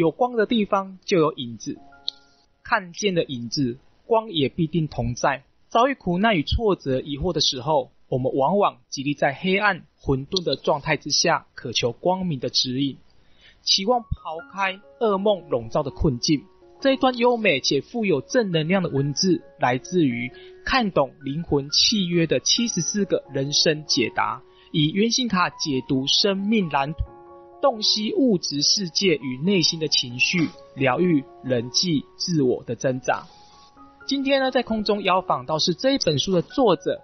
有光的地方就有影子，看见的影子，光也必定同在。遭遇苦难与挫折、疑惑的时候，我们往往极力在黑暗、混沌的状态之下，渴求光明的指引，期望抛开噩梦笼罩的困境。这一段优美且富有正能量的文字，来自于看懂灵魂契约的七十四个人生解答，以原型卡解读生命蓝图，洞悉物质世界与内心的情绪，疗愈人际自我的挣扎。今天呢，在空中邀访到是这一本书的作者。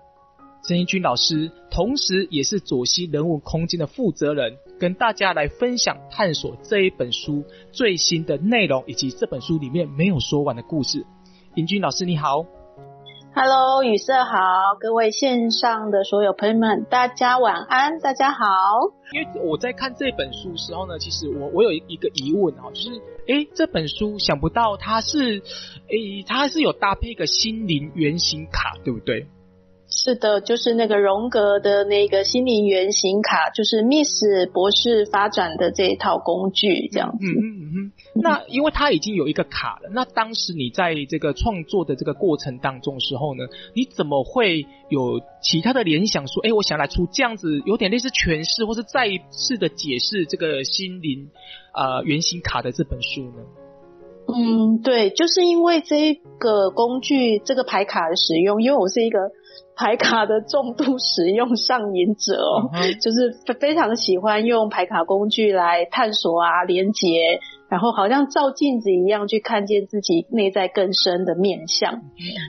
陈怡君老师，同时也是左西人物空间的负责人，跟大家来分享探索这一本书最新的内容，以及这本书里面没有说完的故事。怡君老师你好，Hello，雨色好，各位线上的所有朋友们，大家晚安，大家好。因为我在看这本书的时候呢，其实我我有一个疑问啊，就是诶，这本书想不到它是诶，它是有搭配一个心灵原型卡，对不对？是的，就是那个荣格的那个心灵原型卡，就是 Miss 博士发展的这一套工具，这样子。嗯嗯嗯。那因为他已经有一个卡了，那当时你在这个创作的这个过程当中时候呢，你怎么会有其他的联想说，哎，我想来出这样子有点类似诠释，或是再一次的解释这个心灵呃原型卡的这本书呢？嗯，对，就是因为这个工具，这个牌卡的使用，因为我是一个。牌卡的重度使用上瘾者哦，就是非常喜欢用牌卡工具来探索啊、连接，然后好像照镜子一样去看见自己内在更深的面相。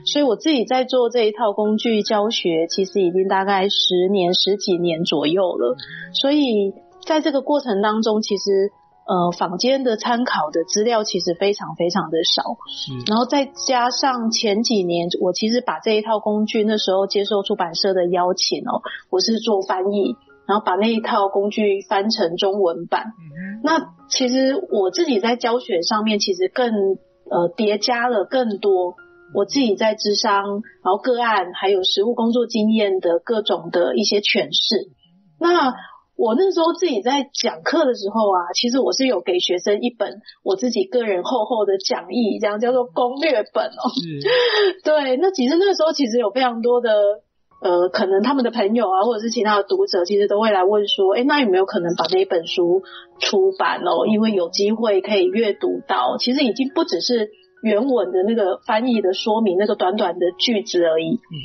所以我自己在做这一套工具教学，其实已经大概十年、十几年左右了。所以在这个过程当中，其实。呃，坊间的参考的资料其实非常非常的少，是。然后再加上前几年，我其实把这一套工具，那时候接受出版社的邀请哦，我是做翻译，然后把那一套工具翻成中文版。嗯。那其实我自己在教学上面，其实更呃叠加了更多我自己在智商，然后个案还有实务工作经验的各种的一些诠释。那我那时候自己在讲课的时候啊，其实我是有给学生一本我自己个人厚厚的讲义，这样叫做攻略本哦。是。对，那其实那个时候其实有非常多的呃，可能他们的朋友啊，或者是其他的读者，其实都会来问说，哎，那有没有可能把那一本书出版哦？因为有机会可以阅读到，其实已经不只是原文的那个翻译的说明，那个短短的句子而已。嗯。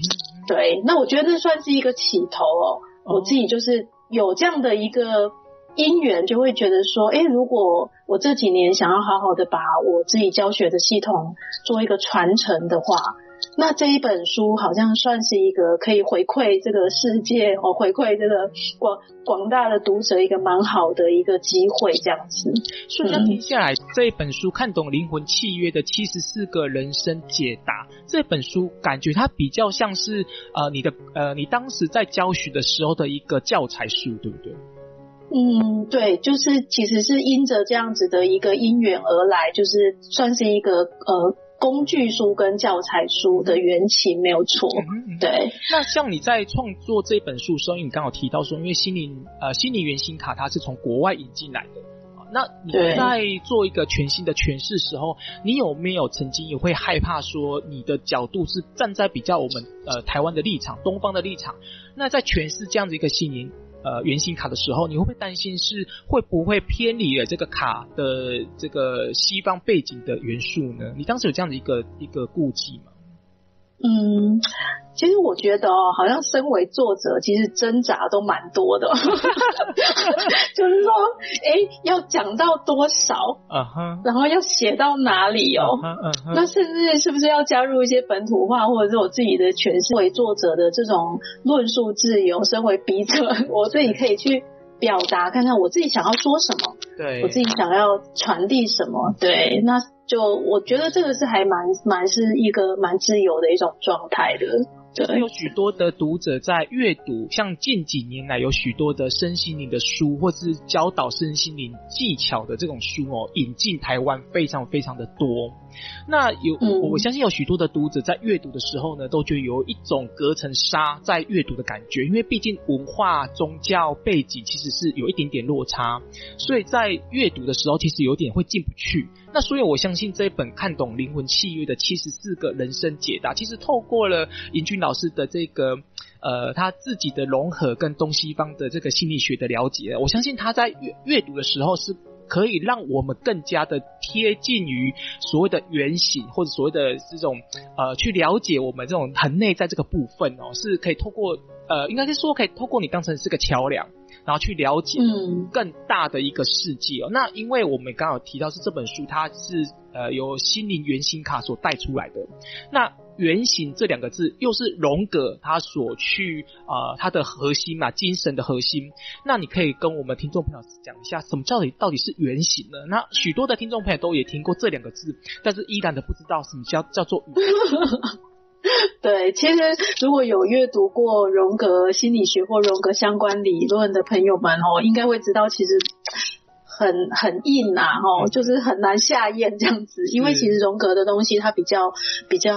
对，那我觉得这算是一个起头哦。我自己就是。有这样的一个因缘，就会觉得说，哎，如果我这几年想要好好的把我自己教学的系统做一个传承的话，那这一本书好像算是一个可以回馈这个世界哦，回馈这个广广大的读者一个蛮好的一个机会，这样子。所以这样听下来，这一本书看懂灵魂契约的七十四个人生解答，这本书感觉它比较像是呃你的呃你当时在教学的时候的一个教材书，对不对？嗯，对，就是其实是因着这样子的一个因缘而来，就是算是一个呃。工具书跟教材书的缘起没有错，嗯，对。那像你在创作这本书的时候，因为你刚好提到说，因为心灵呃心灵原型卡它是从国外引进来的，那你在做一个全新的诠释时候，你有没有曾经也会害怕说，你的角度是站在比较我们呃台湾的立场、东方的立场，那在诠释这样子一个心灵？呃，圆形卡的时候，你会不会担心是会不会偏离了这个卡的这个西方背景的元素呢？你当时有这样的一个一个顾忌吗？嗯。其实我觉得哦，好像身为作者，其实挣扎都蛮多的。就是说，哎，要讲到多少？啊哈。然后要写到哪里哦？那甚至是不是要加入一些本土化，或者是我自己的诠释为作者的这种论述自由？身为笔者，我自己可以去表达，看看我自己想要说什么。对。我自己想要传递什么？对。那就我觉得这个是还蛮蛮是一个蛮自由的一种状态的。对，有许多的读者在阅读，像近几年来有许多的身心灵的书，或是教导身心灵技巧的这种书哦，引进台湾非常非常的多。那有我我相信有许多的读者在阅读的时候呢，都觉得有一种隔层纱在阅读的感觉，因为毕竟文化、宗教背景其实是有一点点落差，所以在阅读的时候其实有点会进不去。那所以我相信这一本看懂灵魂契约的七十四个人生解答，其实透过了尹俊老师的这个呃他自己的融合跟东西方的这个心理学的了解，我相信他在阅阅读的时候是。可以让我们更加的贴近于所谓的原型，或者所谓的这种呃，去了解我们这种很内在这个部分哦，是可以透过呃，应该是说可以透过你当成是个桥梁，然后去了解更大的一个世界哦。嗯、那因为我们刚好提到是这本书，它是呃由心灵原型卡所带出来的，那。原型这两个字，又是荣格他所去啊、呃，他的核心嘛，精神的核心。那你可以跟我们听众朋友讲一下，什么叫底到底是原型呢？那许多的听众朋友都也听过这两个字，但是依然的不知道什么叫叫做。对，其实如果有阅读过荣格心理学或荣格相关理论的朋友们哦，应该会知道其实。很很硬呐、啊，哦，就是很难下咽这样子，因为其实荣格的东西它比较比较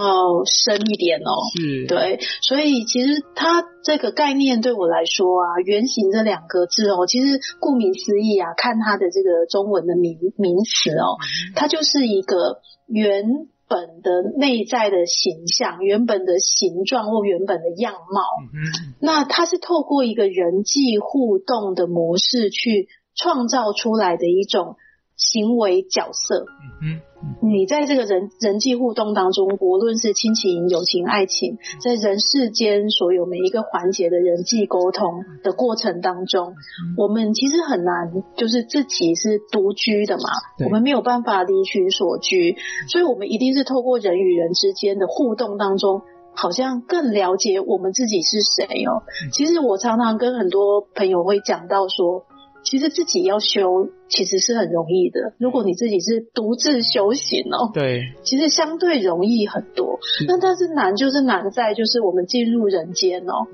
深一点哦，是，对，所以其实它这个概念对我来说啊，原型这两个字哦，其实顾名思义啊，看它的这个中文的名名词哦，它就是一个原本的内在的形象、原本的形状或原本的样貌，嗯那它是透过一个人际互动的模式去。创造出来的一种行为角色，嗯嗯，你在这个人人际互动当中，无论是亲情、友情、爱情，在人世间所有每一个环节的人际沟通的过程当中，我们其实很难，就是自己是独居的嘛，我们没有办法离群所居，所以我们一定是透过人与人之间的互动当中，好像更了解我们自己是谁哦。其实我常常跟很多朋友会讲到说。其实自己要修，其实是很容易的。如果你自己是独自修行哦，对，其实相对容易很多。那但是难就是难在，就是我们进入人间哦，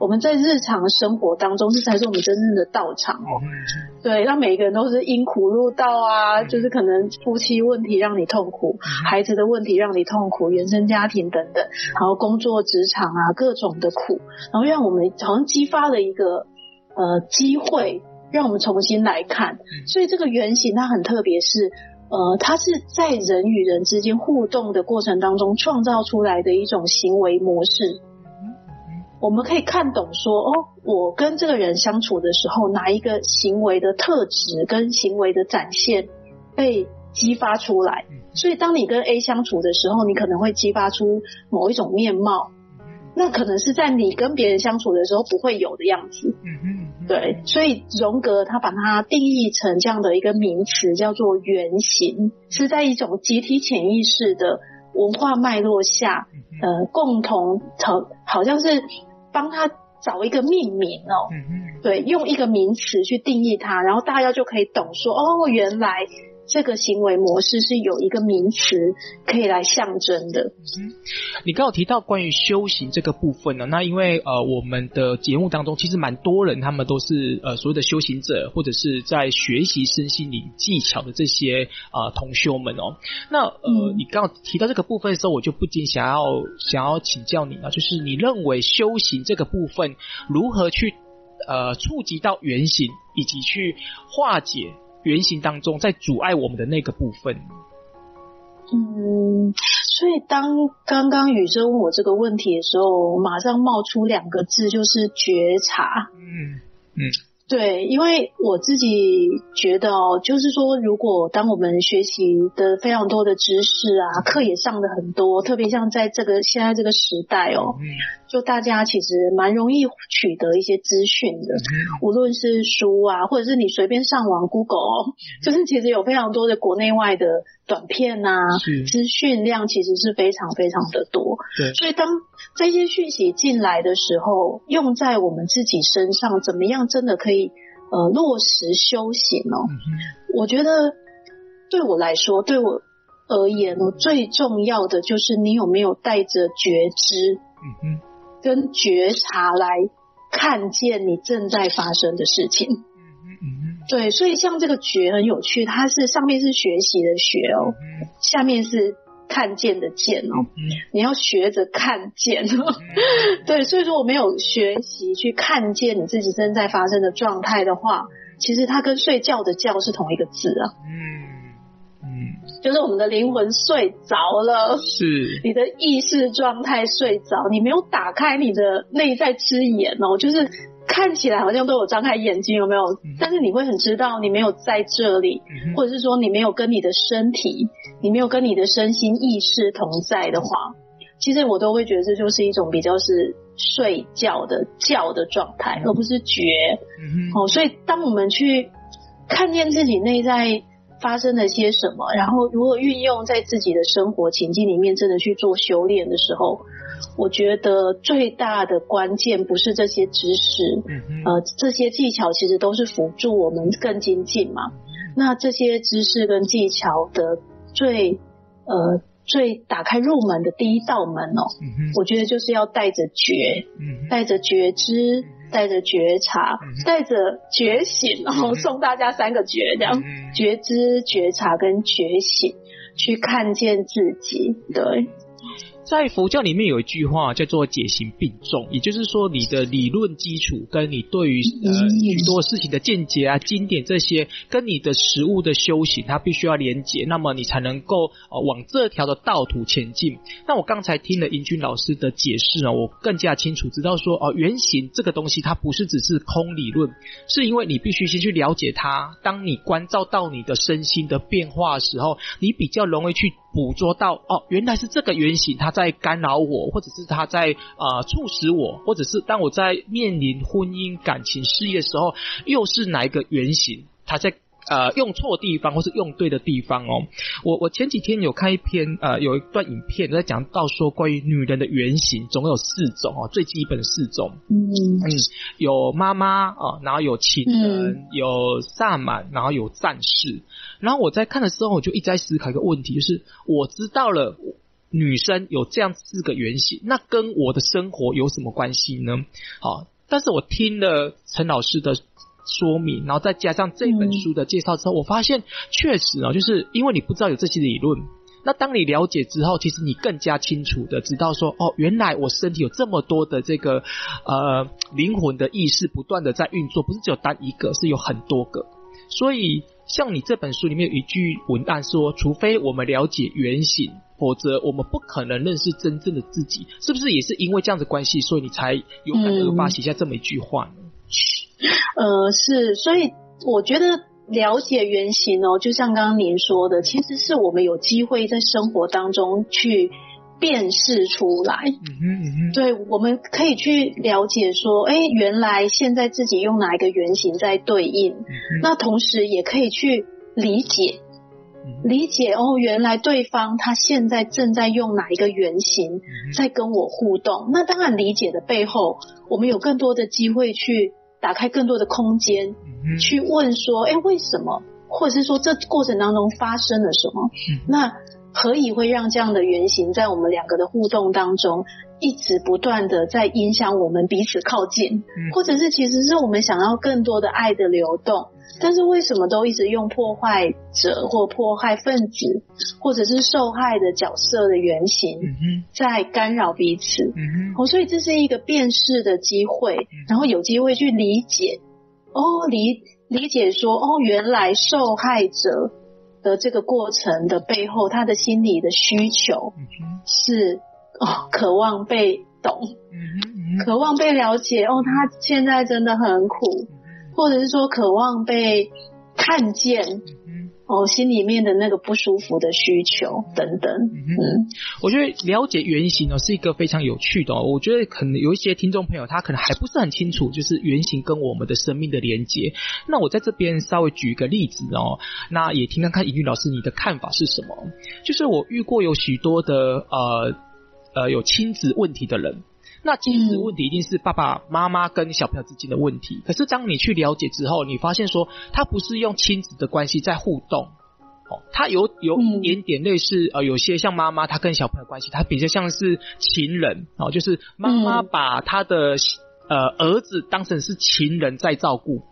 我们在日常生活当中，这才是我们真正的道场哦。对，那每一个人都是因苦入道啊，就是可能夫妻问题让你痛苦，孩子的问题让你痛苦，原生家庭等等，然后工作职场啊各种的苦，然后让我们好像激发了一个呃机会。让我们重新来看，所以这个原型它很特别，是呃，它是在人与人之间互动的过程当中创造出来的一种行为模式。我们可以看懂说，哦，我跟这个人相处的时候，哪一个行为的特质跟行为的展现被激发出来？所以，当你跟 A 相处的时候，你可能会激发出某一种面貌，那可能是在你跟别人相处的时候不会有的样子。对，所以荣格他把它定义成这样的一个名词，叫做原型，是在一种集体潜意识的文化脉络下，呃，共同好好像是帮他找一个命名哦，对，用一个名词去定义它，然后大家就可以懂说，哦，原来。这个行为模式是有一个名词可以来象征的。嗯，你刚刚有提到关于修行这个部分呢，那因为呃我们的节目当中其实蛮多人，他们都是呃所谓的修行者，或者是在学习身心灵技巧的这些啊、呃、同修们哦。那呃、嗯、你刚刚提到这个部分的时候，我就不禁想要想要请教你啊，就是你认为修行这个部分如何去呃触及到原型，以及去化解？原型当中，在阻碍我们的那个部分。嗯，所以当刚刚宇哲问我这个问题的时候，马上冒出两个字，就是觉察。嗯嗯。对，因为我自己觉得哦，就是说，如果当我们学习的非常多的知识啊，课也上的很多，特别像在这个现在这个时代哦，就大家其实蛮容易取得一些资讯的，无论是书啊，或者是你随便上网 Google 哦，就是其实有非常多的国内外的短片啊，资讯量其实是非常非常的多。对，所以当这些讯息进来的时候，用在我们自己身上，怎么样真的可以？呃，落实修行哦，嗯、我觉得对我来说，对我而言哦，最重要的就是你有没有带着觉知，嗯跟觉察来看见你正在发生的事情，嗯嗯对，所以像这个觉很有趣，它是上面是学习的学哦，嗯、下面是看见的见哦，你要学着看见哦。对，所以说我没有学习去看见你自己正在发生的状态的话，其实它跟睡觉的觉是同一个字啊。嗯嗯，就是我们的灵魂睡着了，是你的意识状态睡着，你没有打开你的内在之眼哦，就是。看起来好像都有张开眼睛，有没有？但是你会很知道你没有在这里，或者是说你没有跟你的身体，你没有跟你的身心意识同在的话，其实我都会觉得这就是一种比较是睡觉的觉的状态，而不是觉。哦，所以当我们去看见自己内在发生了些什么，然后如果运用在自己的生活情境里面，真的去做修炼的时候。我觉得最大的关键不是这些知识，呃，这些技巧其实都是辅助我们更精进嘛。那这些知识跟技巧的最呃最打开入门的第一道门哦，我觉得就是要带着觉，带着觉知，带着觉察，带着觉醒，然后送大家三个觉，这样觉知、觉察跟觉醒，去看见自己，对。在佛教里面有一句话叫做“解行并重”，也就是说，你的理论基础跟你对于呃许多事情的见解啊、经典这些，跟你的实物的修行，它必须要连结，那么你才能够呃往这条的道途前进。那我刚才听了英军老师的解释呢，我更加清楚知道说，哦、呃，原型这个东西它不是只是空理论，是因为你必须先去了解它。当你关照到你的身心的变化的时候，你比较容易去。捕捉到哦，原来是这个原型，它在干扰我，或者是它在呃促使我，或者是当我在面临婚姻、感情、事业的时候，又是哪一个原型？它在。呃，用错地方或是用对的地方哦。我我前几天有看一篇呃，有一段影片在讲到说，关于女人的原型总有四种哦，最基本的四种。嗯嗯，有妈妈啊，然后有情人，嗯、有萨满，然后有战士。然后我在看的时候，我就一直在思考一个问题，就是我知道了女生有这样四个原型，那跟我的生活有什么关系呢？好，但是我听了陈老师的。说明，然后再加上这本书的介绍之后，我发现确实啊，就是因为你不知道有这些理论，那当你了解之后，其实你更加清楚的知道说，哦，原来我身体有这么多的这个呃灵魂的意识不断的在运作，不是只有单一个，是有很多个。所以像你这本书里面有一句文案说，除非我们了解原型，否则我们不可能认识真正的自己。是不是也是因为这样子关系，所以你才有感而发写下这么一句话呢？嗯呃，是，所以我觉得了解原型哦，就像刚刚您说的，其实是我们有机会在生活当中去辨识出来。嗯哼嗯哼，对，我们可以去了解说，哎，原来现在自己用哪一个原型在对应，嗯，那同时也可以去理解，理解哦，原来对方他现在正在用哪一个原型在跟我互动。那当然，理解的背后，我们有更多的机会去。打开更多的空间，去问说，哎，为什么？或者是说，这过程当中发生了什么？那何以会让这样的原型在我们两个的互动当中，一直不断的在影响我们彼此靠近？或者是其实是我们想要更多的爱的流动？但是为什么都一直用破坏者或破坏分子，或者是受害的角色的原型，在干扰彼此？哦，所以这是一个辨识的机会，然后有机会去理解，哦，理理解说，哦，原来受害者的这个过程的背后，他的心理的需求是哦，渴望被懂，渴望被了解。哦，他现在真的很苦。或者是说渴望被看见，哦，心里面的那个不舒服的需求等等。嗯，我觉得了解原型呢是一个非常有趣的。哦我觉得可能有一些听众朋友他可能还不是很清楚，就是原型跟我们的生命的连接。那我在这边稍微举一个例子哦，那也听看看尹玉老师你的看法是什么？就是我遇过有许多的呃呃有亲子问题的人。那亲子问题一定是爸爸妈妈跟小朋友之间的问题。可是当你去了解之后，你发现说，他不是用亲子的关系在互动，哦，他有有一点点类似，呃，有些像妈妈，他跟小朋友关系，他比较像是情人，哦，就是妈妈把他的呃儿子当成是情人在照顾。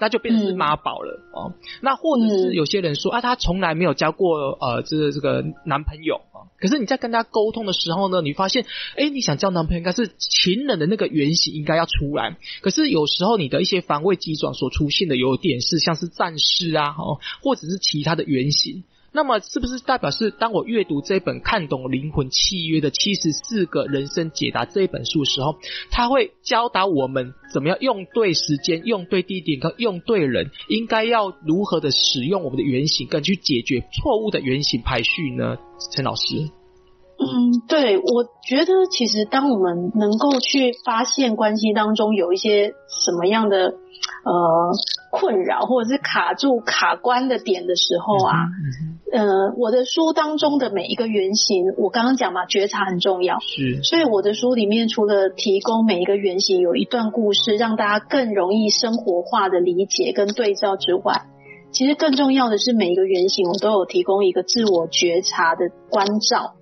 那就变成是妈宝了、嗯、哦。那或者是有些人说、嗯、啊，他从来没有交过呃这个这个男朋友啊。可是你在跟他沟通的时候呢，你发现，哎，你想交男朋友，应该是情人的那个原型应该要出来。可是有时候你的一些防卫机转所出现的有点是像是战士啊，哦，或者是其他的原型。那么是不是代表是当我阅读这本《看懂灵魂契约的七十四个人生解答》这一本书的时候，他会教导我们怎么样用对时间、用对地点跟用对人，应该要如何的使用我们的原型，跟去解决错误的原型排序呢？陈老师，嗯，对，我觉得其实当我们能够去发现关系当中有一些什么样的呃困扰，或者是卡住卡关的点的时候啊。嗯呃，我的书当中的每一个原型，我刚刚讲嘛，觉察很重要，是，所以我的书里面除了提供每一个原型有一段故事，让大家更容易生活化的理解跟对照之外，其实更重要的是每一个原型我都有提供一个自我觉察的关照，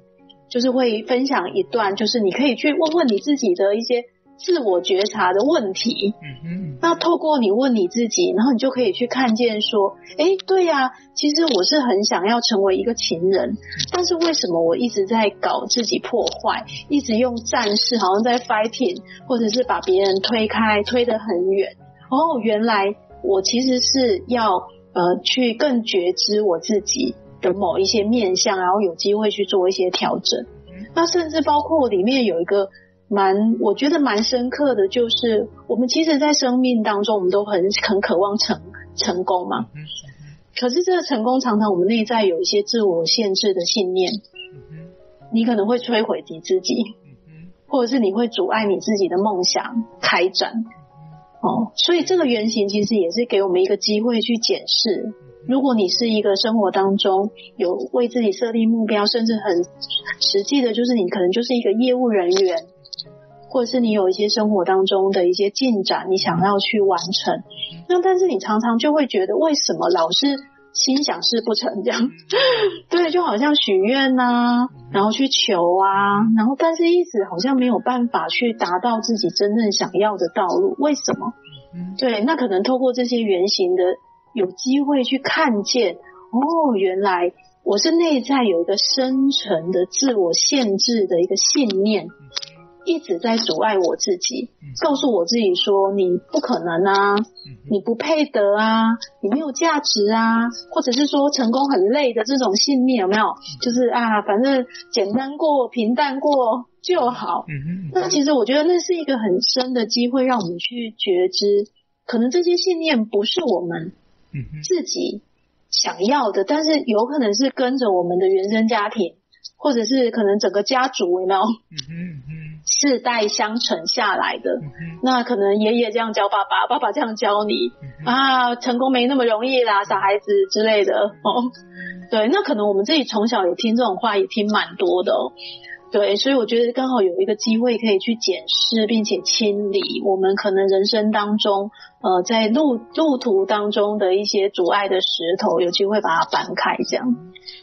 就是会分享一段，就是你可以去问问你自己的一些。自我觉察的问题，嗯嗯，那透过你问你自己，然后你就可以去看见说，哎，对呀，其实我是很想要成为一个情人，但是为什么我一直在搞自己破坏，一直用战士好像在 fighting，或者是把别人推开，推得很远。哦，原来我其实是要呃去更觉知我自己的某一些面向，然后有机会去做一些调整。那甚至包括里面有一个。蛮，我觉得蛮深刻的，就是我们其实，在生命当中，我们都很很渴望成成功嘛。可是这个成功，常常我们内在有一些自我限制的信念。你可能会摧毁你自己，或者是你会阻碍你自己的梦想开展。哦，所以这个原型其实也是给我们一个机会去检视。如果你是一个生活当中有为自己设定目标，甚至很实际的，就是你可能就是一个业务人员。或者是你有一些生活当中的一些进展，你想要去完成，那但是你常常就会觉得，为什么老是心想事不成这样？对，就好像许愿呐，然后去求啊，然后但是一直好像没有办法去达到自己真正想要的道路，为什么？对，那可能透过这些原型的，有机会去看见，哦，原来我是内在有一个深层的自我限制的一个信念。一直在阻碍我自己，告诉我自己说，你不可能啊，你不配得啊，你没有价值啊，或者是说成功很累的这种信念有没有？就是啊，反正简单过、平淡过就好。那其实我觉得那是一个很深的机会，让我们去觉知，可能这些信念不是我们自己想要的，但是有可能是跟着我们的原生家庭，或者是可能整个家族有没有？世代相承下来的，那可能爷爷这样教爸爸，爸爸这样教你。啊，成功没那么容易啦，傻孩子之类的哦。对，那可能我们自己从小也听这种话，也听蛮多的哦。对，所以我觉得刚好有一个机会可以去检视，并且清理我们可能人生当中呃在路路途当中的一些阻碍的石头，有机会把它搬开，这样。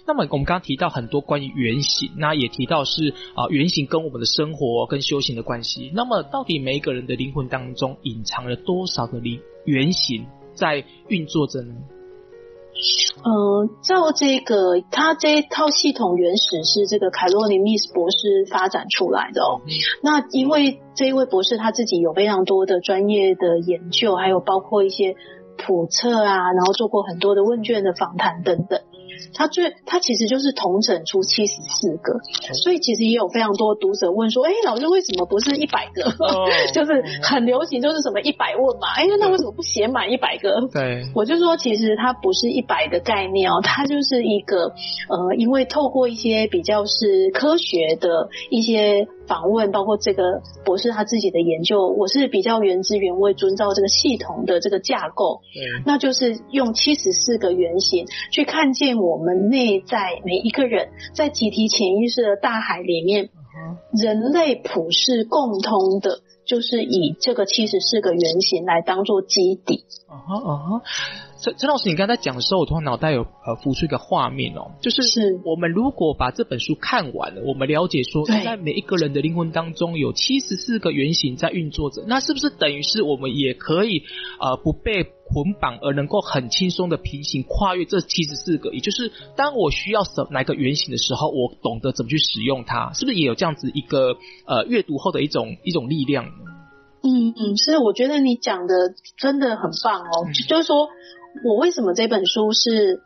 那么我们刚刚提到很多关于原型，那也提到是啊、呃、原型跟我们的生活跟修行的关系。那么到底每一个人的灵魂当中隐藏了多少个灵原型在运作着呢？嗯，照这个，他这一套系统原始是这个凯洛尼密斯博士发展出来的哦。那因为这一位博士他自己有非常多的专业的研究，还有包括一些普测啊，然后做过很多的问卷的访谈等等。他最，他其实就是统整出七十四个，所以其实也有非常多读者问说，哎，老师为什么不是一百个？哦、就是很流行，就是什么一百问嘛，哎，那为什么不写满一百个？对，我就说其实它不是一百的概念哦，它就是一个呃，因为透过一些比较是科学的一些。访问包括这个博士他自己的研究，我是比较原汁原味遵照这个系统的这个架构，嗯，那就是用七十四个原型去看见我们内在每一个人在集体潜意识的大海里面，人类普世共通的，就是以这个七十四个原型来当做基底。啊哈啊哈，陈陈老师，你刚才讲的时候，我突然脑袋有呃浮出一个画面哦，就是是。我们如果把这本书看完了，我们了解说，在每一个人的灵魂当中有七十四个原型在运作着，那是不是等于是我们也可以呃不被捆绑，而能够很轻松的平行跨越这七十四个？也就是当我需要什哪个原型的时候，我懂得怎么去使用它，是不是也有这样子一个呃阅读后的一种一种力量？嗯嗯，是，我觉得你讲的真的很棒哦，嗯、就是说。我为什么这本书是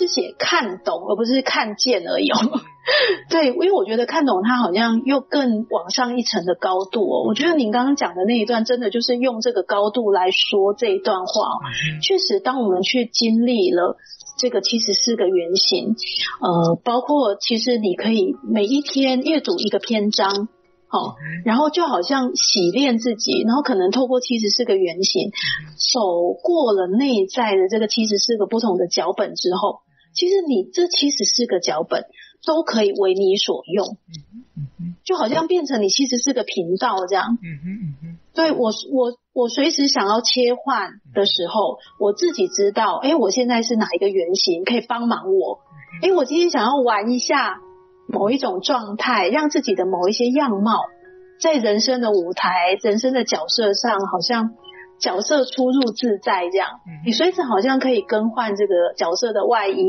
是写看懂，而不是看见而已？对，因为我觉得看懂它好像又更往上一层的高度哦。我觉得您刚刚讲的那一段，真的就是用这个高度来说这一段话。确实，当我们去经历了这个七十四个原型，呃，包括其实你可以每一天阅读一个篇章。好，然后就好像洗练自己，然后可能透过七十四个原型，走过了内在的这个七十四个不同的脚本之后，其实你这七十四个脚本都可以为你所用，就好像变成你七十四个频道这样。对，我我我随时想要切换的时候，我自己知道，哎，我现在是哪一个原型可以帮忙我？哎，我今天想要玩一下。某一种状态，让自己的某一些样貌，在人生的舞台、人生的角色上，好像角色出入自在这样。你随时好像可以更换这个角色的外衣，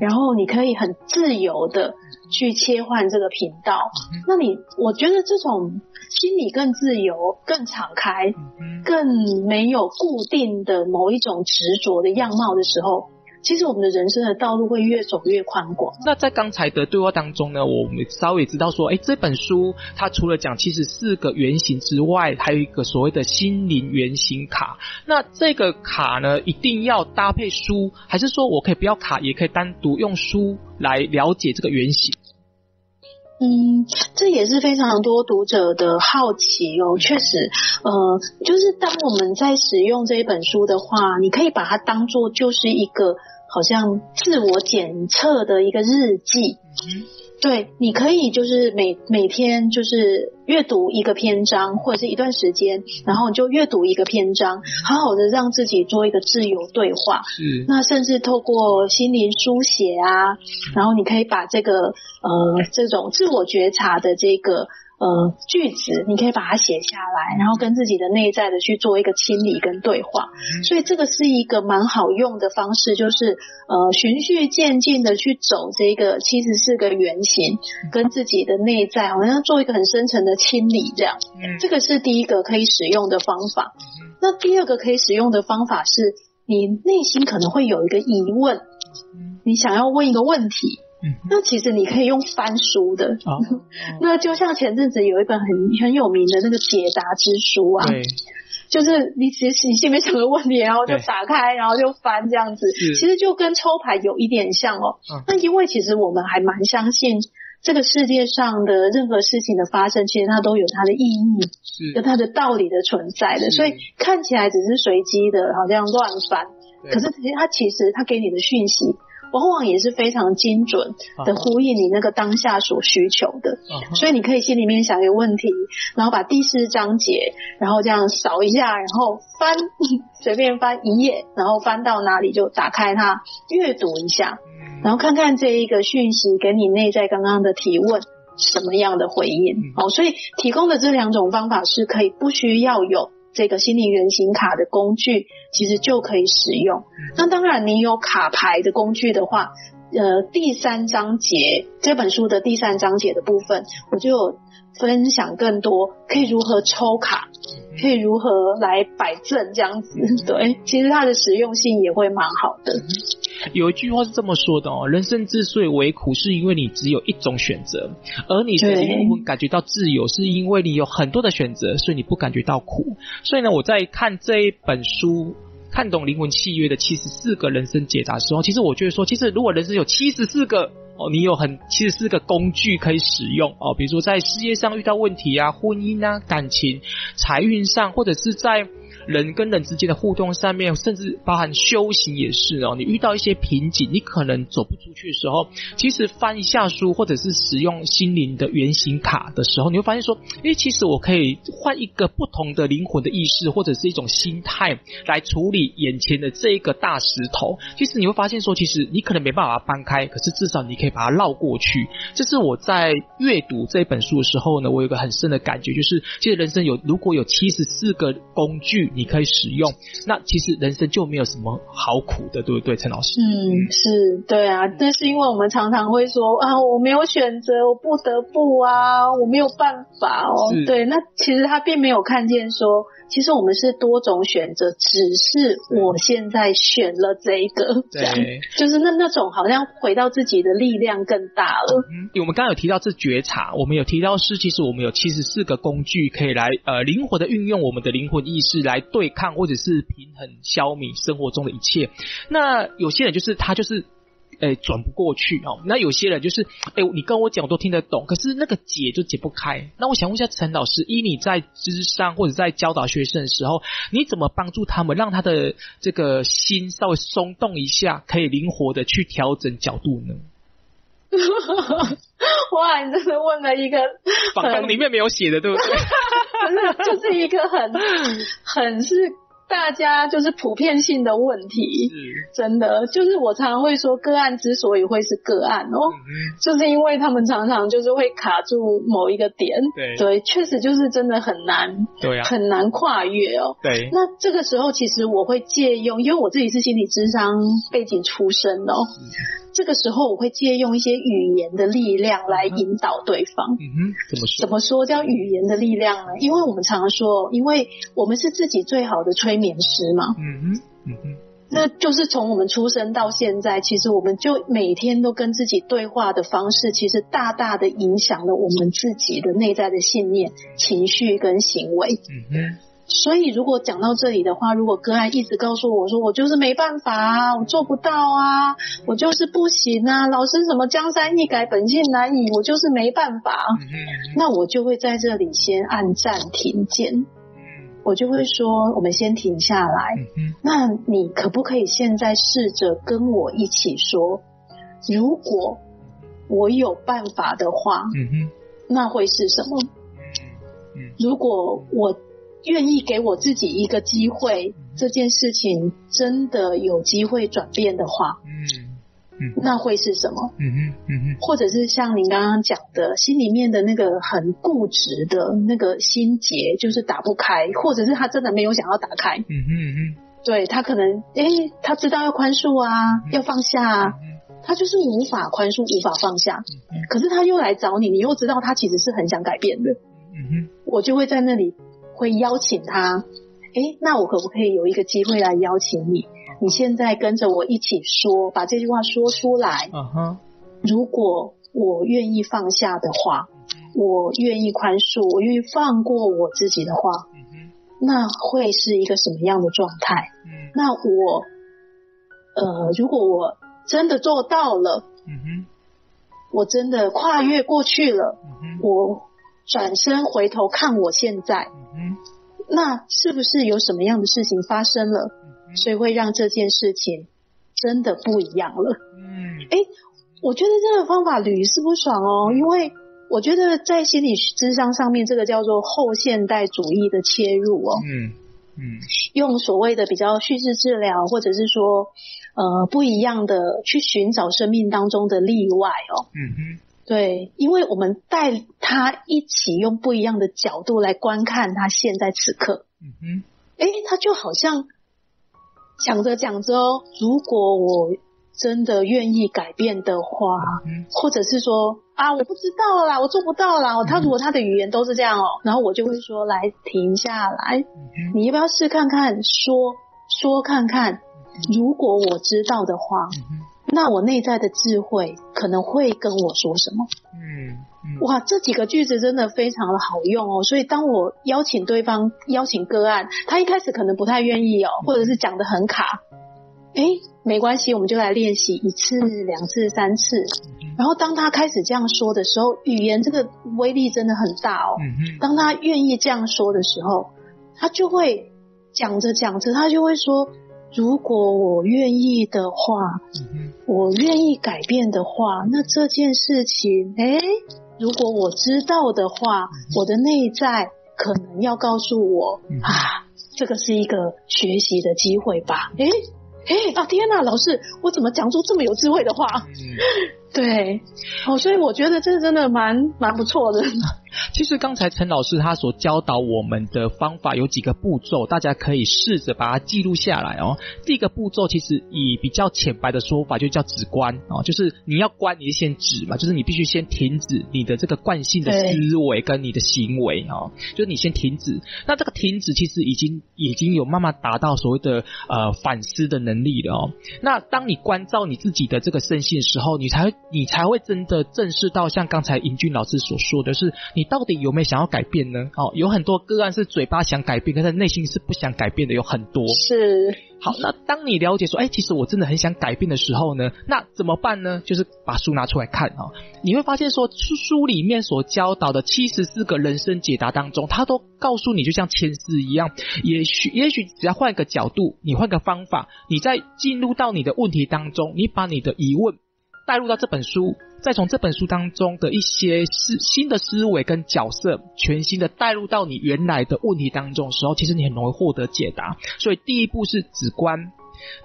然后你可以很自由的去切换这个频道。那你，我觉得这种心理更自由、更敞开、更没有固定的某一种执着的样貌的时候。其实我们的人生的道路会越走越宽广。那在刚才的对话当中呢，我们稍微知道说，哎，这本书它除了讲七十四个原型之外，还有一个所谓的心灵原型卡。那这个卡呢，一定要搭配书，还是说我可以不要卡，也可以单独用书来了解这个原型？嗯，这也是非常多读者的好奇哦。确实，呃，就是当我们在使用这一本书的话，你可以把它当做就是一个。好像自我检测的一个日记，对，你可以就是每每天就是阅读一个篇章，或者是一段时间，然后你就阅读一个篇章，好好的让自己做一个自由对话。嗯，那甚至透过心灵书写啊，然后你可以把这个呃这种自我觉察的这个。呃，句子你可以把它写下来，然后跟自己的内在的去做一个清理跟对话，所以这个是一个蛮好用的方式，就是呃循序渐进的去走这个七十四个原型，跟自己的内在好像做一个很深层的清理，这样，这个是第一个可以使用的方法。那第二个可以使用的方法是，你内心可能会有一个疑问，你想要问一个问题。那其实你可以用翻书的，那就像前阵子有一本很很有名的那个解答之书啊，对，就是你其实你心里面想个问题，然后就打开，然后就翻这样子，其实就跟抽牌有一点像哦。嗯、那因为其实我们还蛮相信这个世界上的任何事情的发生，其实它都有它的意义，有它的道理的存在的，所以看起来只是随机的，好像乱翻，可是其实它其实它给你的讯息。往往也是非常精准的呼应你那个当下所需求的，所以你可以心里面想一个问题，然后把第四章节，然后这样扫一下，然后翻，随便翻一页，然后翻到哪里就打开它阅读一下，然后看看这一个讯息给你内在刚刚的提问什么样的回应。哦，所以提供的这两种方法是可以不需要有。这个心灵原型卡的工具其实就可以使用。那当然，你有卡牌的工具的话，呃，第三章节这本书的第三章节的部分，我就有分享更多可以如何抽卡，可以如何来摆正这样子。对，其实它的实用性也会蛮好的。有一句话是这么说的哦，人生之所以为苦，是因为你只有一种选择；而你的灵魂感觉到自由，是因为你有很多的选择，所以你不感觉到苦。所以呢，我在看这一本书《看懂灵魂契约的七十四个人生解答》时候，其实我觉得说，其实如果人生有七十四个哦，你有很其实是个工具可以使用哦，比如说在事业上遇到问题啊、婚姻啊、感情、财运上，或者是在。人跟人之间的互动上面，甚至包含修行也是哦。你遇到一些瓶颈，你可能走不出去的时候，其实翻一下书，或者是使用心灵的原型卡的时候，你会发现说，诶，其实我可以换一个不同的灵魂的意识，或者是一种心态来处理眼前的这一个大石头。其实你会发现说，其实你可能没办法搬开，可是至少你可以把它绕过去。这是我在阅读这本书的时候呢，我有一个很深的感觉，就是其实人生有如果有七十四个工具你可以使用，那其实人生就没有什么好苦的，对不对，陈老师？嗯，是对啊，但是因为我们常常会说啊，我没有选择，我不得不啊，我没有办法哦。对，那其实他并没有看见说。其实我们是多种选择，只是我现在选了这一个，对就是那那种好像回到自己的力量更大了。嗯，我们刚刚有提到这觉察，我们有提到是，其实我们有七十四个工具可以来呃灵活的运用我们的灵魂意识来对抗或者是平衡消弭生活中的一切。那有些人就是他就是。诶，转不过去哦。那有些人就是，诶，你跟我讲我都听得懂，可是那个解就解不开。那我想问一下陈老师，依你在智商或者在教导学生的时候，你怎么帮助他们，让他的这个心稍微松动一下，可以灵活的去调整角度呢？哇，你真的问了一个，访纲里面没有写的，对不对？不是，就是一个很很是。大家就是普遍性的问题，真的就是我常常会说，个案之所以会是个案哦，就是因为他们常常就是会卡住某一个点，对，对，确实就是真的很难，对啊，很难跨越哦。对，那这个时候其实我会借用，因为我自己是心理智商背景出身的哦。这个时候，我会借用一些语言的力量来引导对方。嗯哼，怎么说？怎么说叫语言的力量呢？因为我们常常说，因为我们是自己最好的催眠师嘛。嗯哼，嗯哼，那就是从我们出生到现在，其实我们就每天都跟自己对话的方式，其实大大的影响了我们自己的内在的信念、情绪跟行为。嗯哼。所以，如果讲到这里的话，如果个案一直告诉我说，我就是没办法啊，我做不到啊，我就是不行啊，老师什么江山易改，本性难移，我就是没办法，那我就会在这里先按暂停键，我就会说，我们先停下来，那你可不可以现在试着跟我一起说，如果我有办法的话，那会是什么？如果我愿意给我自己一个机会，这件事情真的有机会转变的话，嗯。嗯，那会是什么？嗯嗯嗯哼，或者是像您刚刚讲的，心里面的那个很固执的那个心结，就是打不开，或者是他真的没有想要打开，嗯嗯嗯，对，他可能，诶，他知道要宽恕啊，要放下啊，他就是无法宽恕，无法放下，可是他又来找你，你又知道他其实是很想改变的，嗯哼，我就会在那里。会邀请他，诶，那我可不可以有一个机会来邀请你？你现在跟着我一起说，把这句话说出来。嗯哼。如果我愿意放下的话，我愿意宽恕，我愿意放过我自己的话，那会是一个什么样的状态？嗯，那我，呃，如果我真的做到了，嗯哼，我真的跨越过去了，嗯哼，我。转身回头看我现在，嗯，那是不是有什么样的事情发生了，所以会让这件事情真的不一样了？嗯，哎，我觉得这个方法屡试不爽哦，因为我觉得在心理智商上面，这个叫做后现代主义的切入哦，嗯嗯，用所谓的比较叙事治疗，或者是说呃不一样的去寻找生命当中的例外哦，嗯哼。对，因为我们带他一起用不一样的角度来观看他现在此刻。嗯哼，哎，他就好像讲着讲着哦，如果我真的愿意改变的话，嗯，或者是说啊，我不知道啦，我做不到啦。他如果他的语言都是这样哦，然后我就会说，来，停下来，嗯，你要不要试看看说说看看，如果我知道的话。嗯那我内在的智慧可能会跟我说什么？嗯，嗯，哇，这几个句子真的非常的好用哦。所以当我邀请对方、邀请个案，他一开始可能不太愿意哦，或者是讲得很卡。哎，没关系，我们就来练习一次、两次、三次。然后当他开始这样说的时候，语言这个威力真的很大哦。当他愿意这样说的时候，他就会讲着讲着，他就会说：“如果我愿意的话，我愿意改变的话，那这件事情，哎，如果我知道的话，我的内在可能要告诉我啊，这个是一个学习的机会吧？哎。”哎啊天哪，老师，我怎么讲出这么有智慧的话？嗯、对，哦，所以我觉得这真的蛮蛮不错的。其实刚才陈老师他所教导我们的方法有几个步骤，大家可以试着把它记录下来哦。第一个步骤其实以比较浅白的说法就叫止观哦，就是你要观，你先止嘛，就是你必须先停止你的这个惯性的思维跟你的行为哦，就是你先停止。那这个停止其实已经已经有慢慢达到所谓的呃反思的能力了哦。那当你关照你自己的这个身心的时候，你才会你才会真的正视到像刚才尹俊老师所说的是你。到底有没有想要改变呢？哦，有很多个案是嘴巴想改变，可是内心是不想改变的，有很多。是。好，那当你了解说，哎，其实我真的很想改变的时候呢，那怎么办呢？就是把书拿出来看啊，你会发现说，书书里面所教导的七十四个人生解答当中，他都告诉你，就像签诗一样，也许也许只要换一个角度，你换个方法，你在进入到你的问题当中，你把你的疑问带入到这本书。再从这本书当中的一些思新的思维跟角色，全新的带入到你原来的问题当中的时候，其实你很容易获得解答。所以第一步是直观，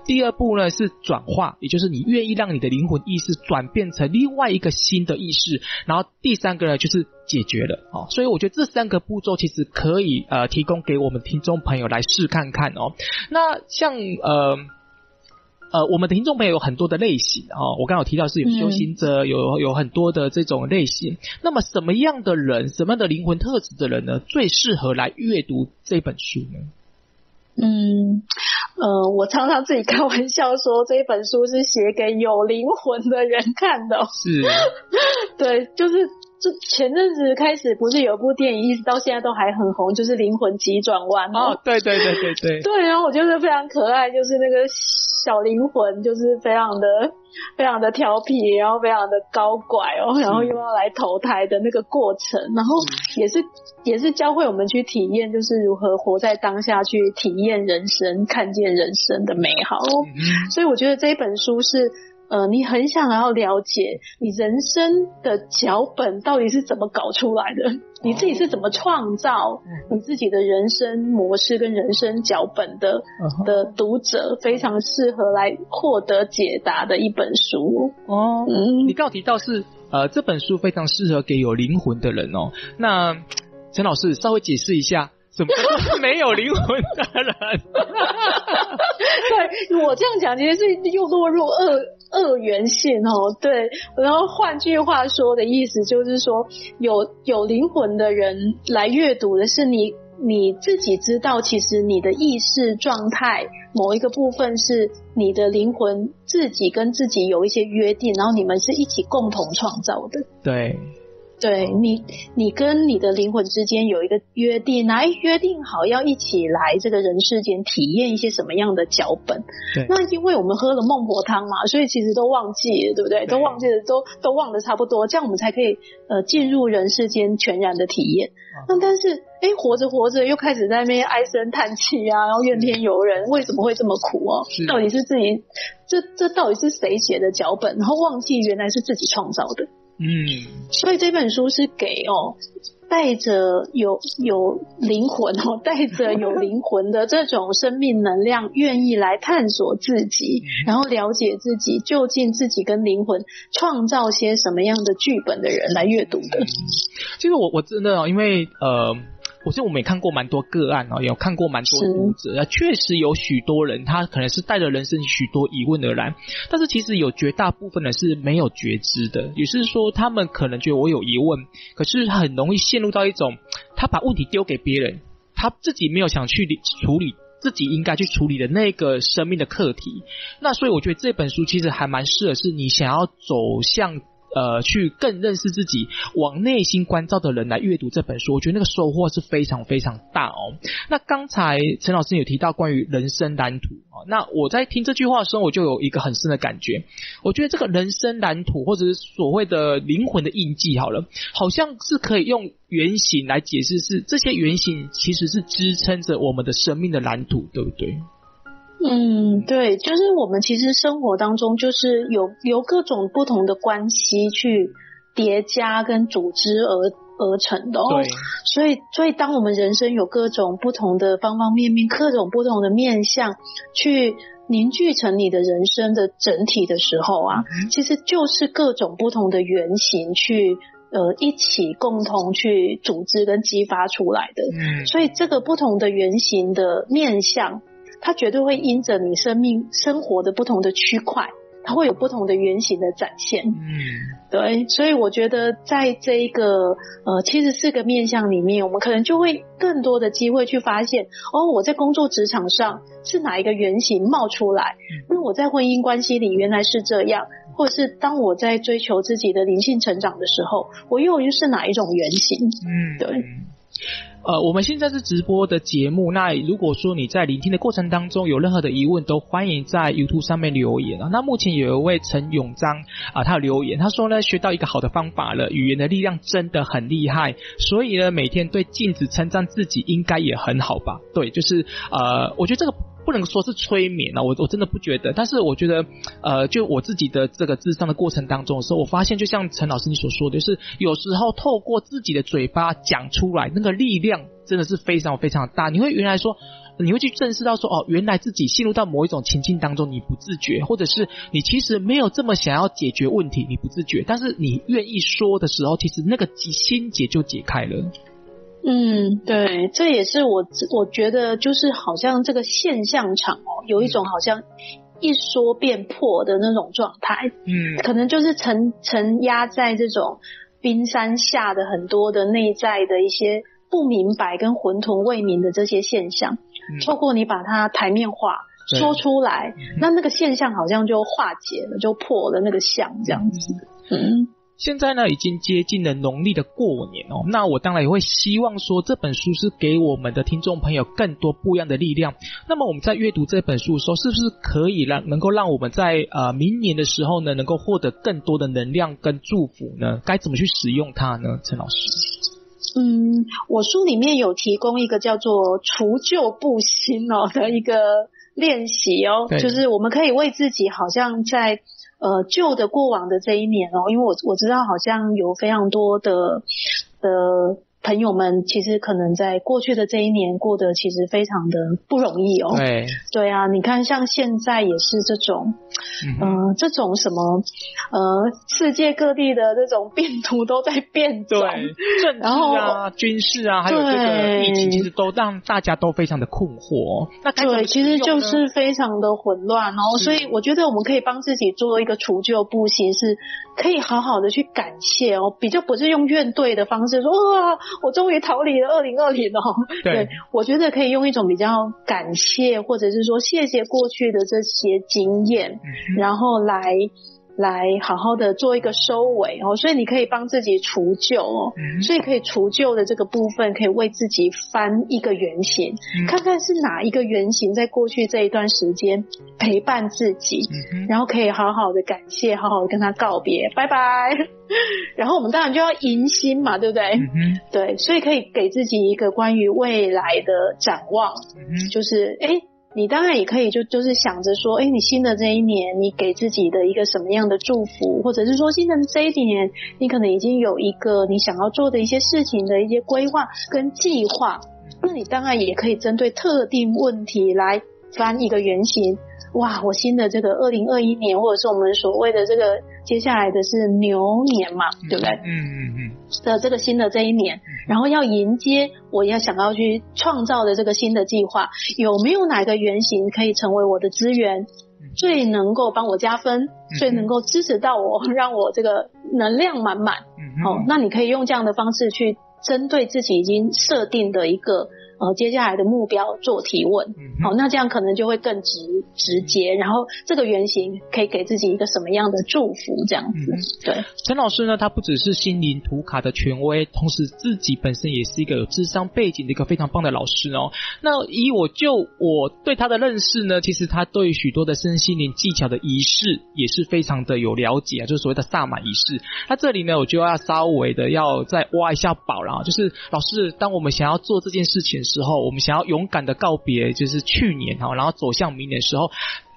第二步呢是转化，也就是你愿意让你的灵魂意识转变成另外一个新的意识。然后第三个呢就是解决了哦。所以我觉得这三个步骤其实可以呃提供给我们听众朋友来试看看哦。那像呃。呃，我们的听众朋友有很多的类型啊、哦，我刚刚有提到是有修行者，嗯、有有很多的这种类型。那么什么样的人，什么样的灵魂特质的人呢，最适合来阅读这本书呢？嗯，呃，我常常自己开玩笑说，这本书是写给有灵魂的人看的。是，对，就是。就前阵子开始，不是有部电影，一直到现在都还很红，就是《灵魂急转弯》哦。对对对对对。对，然后我觉得非常可爱，就是那个小灵魂，就是非常的非常的调皮，然后非常的高拐哦，然后又要来投胎的那个过程，然后也是也是教会我们去体验，就是如何活在当下，去体验人生，看见人生的美好。嗯。所以我觉得这一本书是。呃，你很想要了解你人生的脚本到底是怎么搞出来的？你自己是怎么创造你自己的人生模式跟人生脚本的？的读者非常适合来获得解答的一本书哦。嗯，你刚提到是呃，这本书非常适合给有灵魂的人哦。那陈老师稍微解释一下。怎么是没有灵魂的人？对，我这样讲，其实是又落入二二元性哦。对，然后换句话说的意思就是说，有有灵魂的人来阅读的是你你自己知道，其实你的意识状态某一个部分是你的灵魂自己跟自己有一些约定，然后你们是一起共同创造的。对。对你，你跟你的灵魂之间有一个约定，来约定好要一起来这个人世间体验一些什么样的脚本。对，那因为我们喝了孟婆汤嘛，所以其实都忘记了，对不对？对，都忘记了，都都忘得差不多，这样我们才可以呃进入人世间全然的体验。啊、那但是哎，活着活着又开始在那边唉声叹气啊，然后怨天尤人，为什么会这么苦哦、啊？到底是自己这这到底是谁写的脚本？然后忘记原来是自己创造的。嗯，所以这本书是给哦，带着有有灵魂哦，带着有灵魂的这种生命能量，愿意来探索自己，然后了解自己，究竟自己跟灵魂创造些什么样的剧本的人来阅读的。其实我我真的哦，因为呃。我是我们也看过蛮多个案哦，有看过蛮多读者，确实有许多人他可能是带着人生许多疑问而来，但是其实有绝大部分人是没有觉知的，也是说他们可能觉得我有疑问，可是很容易陷入到一种他把问题丢给别人，他自己没有想去处理自己应该去处理的那个生命的课题。那所以我觉得这本书其实还蛮适合是你想要走向。呃去更认识自己、往内心关照的人来阅读这本书，我觉得那个收获是非常非常大哦。那刚才陈老师有提到关于人生蓝图啊，那我在听这句话的时候，我就有一个很深的感觉，我觉得这个人生蓝图或者是所谓的灵魂的印记，好了，好像是可以用原型来解释，是这些原型其实是支撑着我们的生命的蓝图，对不对？嗯，对，就是我们其实生活当中就是有有各种不同的关系去叠加跟组织而而成的哦。对。所以，所以当我们人生有各种不同的方方面面、各种不同的面相去凝聚成你的人生的整体的时候啊，嗯、其实就是各种不同的原型去呃一起共同去组织跟激发出来的。嗯。所以，这个不同的原型的面向。它绝对会因着你生命生活的不同的区块，它会有不同的原型的展现。嗯，对，所以我觉得在这一个呃七十四个面向里面，我们可能就会更多的机会去发现，哦，我在工作职场上是哪一个原型冒出来？那我在婚姻关系里原来是这样，或者是当我在追求自己的灵性成长的时候，我又又是哪一种原型？嗯，对。呃，我们现在是直播的节目。那如果说你在聆听的过程当中有任何的疑问，都欢迎在 YouTube 上面留言啊。那目前有一位陈永章啊，他有留言，他说呢，学到一个好的方法了，语言的力量真的很厉害。所以呢，每天对镜子称赞自己，应该也很好吧？对，就是呃，我觉得这个。不能说是催眠啊，我我真的不觉得。但是我觉得，呃，就我自己的这个智商的过程当中的时候，我发现就像陈老师你所说的，就是有时候透过自己的嘴巴讲出来，那个力量真的是非常非常大。你会原来说，你会去正视到说，哦，原来自己陷入到某一种情境当中，你不自觉，或者是你其实没有这么想要解决问题，你不自觉，但是你愿意说的时候，其实那个心结就解开了。嗯，对，这也是我我觉得就是好像这个现象场哦，有一种好像一说便破的那种状态。嗯，可能就是沉沉压在这种冰山下的很多的内在的一些不明白跟混沌未明的这些现象，嗯、透过你把它台面化说出来，嗯、那那个现象好像就化解了，就破了那个相这样子。嗯。嗯现在呢，已经接近了农历的过年哦。那我当然也会希望说，这本书是给我们的听众朋友更多不一样的力量。那么我们在阅读这本书的时候，是不是可以让能够让我们在呃明年的时候呢，能够获得更多的能量跟祝福呢？该怎么去使用它呢？陈老师？嗯，我书里面有提供一个叫做除旧布新哦的一个练习哦，就是我们可以为自己好像在。呃，旧的过往的这一年哦，因为我我知道好像有非常多的的。朋友们，其实可能在过去的这一年过得其实非常的不容易哦。对，对啊，你看像现在也是这种，嗯、呃，这种什么，呃，世界各地的这种病毒都在变种，对，政治啊、然军事啊，还有这个疫情，其实都让大家都非常的困惑。那对，其实就是非常的混乱哦。所以我觉得我们可以帮自己做一个除旧布新，是可以好好的去感谢哦，比较不是用怨怼的方式说哇。我终于逃离了二零二零哦，对，对，我觉得可以用一种比较感谢，或者是说谢谢过去的这些经验，嗯、然后来。来好好的做一个收尾哦，所以你可以帮自己除旧哦，所以可以除旧的这个部分，可以为自己翻一个原型，看看是哪一个原型在过去这一段时间陪伴自己，然后可以好好的感谢，好好的跟他告别，拜拜。然后我们当然就要迎新嘛，对不对？对，所以可以给自己一个关于未来的展望，就是诶你当然也可以就就是想着说，哎，你新的这一年，你给自己的一个什么样的祝福，或者是说新的这一年，你可能已经有一个你想要做的一些事情的一些规划跟计划，那你当然也可以针对特定问题来翻一个原型。哇，我新的这个二零二一年，或者是我们所谓的这个接下来的是牛年嘛，对不对？嗯嗯嗯。的这个新的这一年，然后要迎接我要想要去创造的这个新的计划，有没有哪个原型可以成为我的资源，最能够帮我加分，最能够支持到我，让我这个能量满满。哦，那你可以用这样的方式去针对自己已经设定的一个呃接下来的目标做提问。嗯，好，那这样可能就会更直直接，然后这个原型可以给自己一个什么样的祝福？这样子，嗯、对。陈老师呢，他不只是心灵图卡的权威，同时自己本身也是一个有智商背景的一个非常棒的老师哦。那以我就我对他的认识呢，其实他对许多的身心灵技巧的仪式也是非常的有了解啊，就是所谓的萨满仪式。那这里呢，我就要稍微的要再挖一下宝了，就是老师，当我们想要做这件事情的时候，我们想要勇敢的告别，就是去年哈，然后走向明年的时候。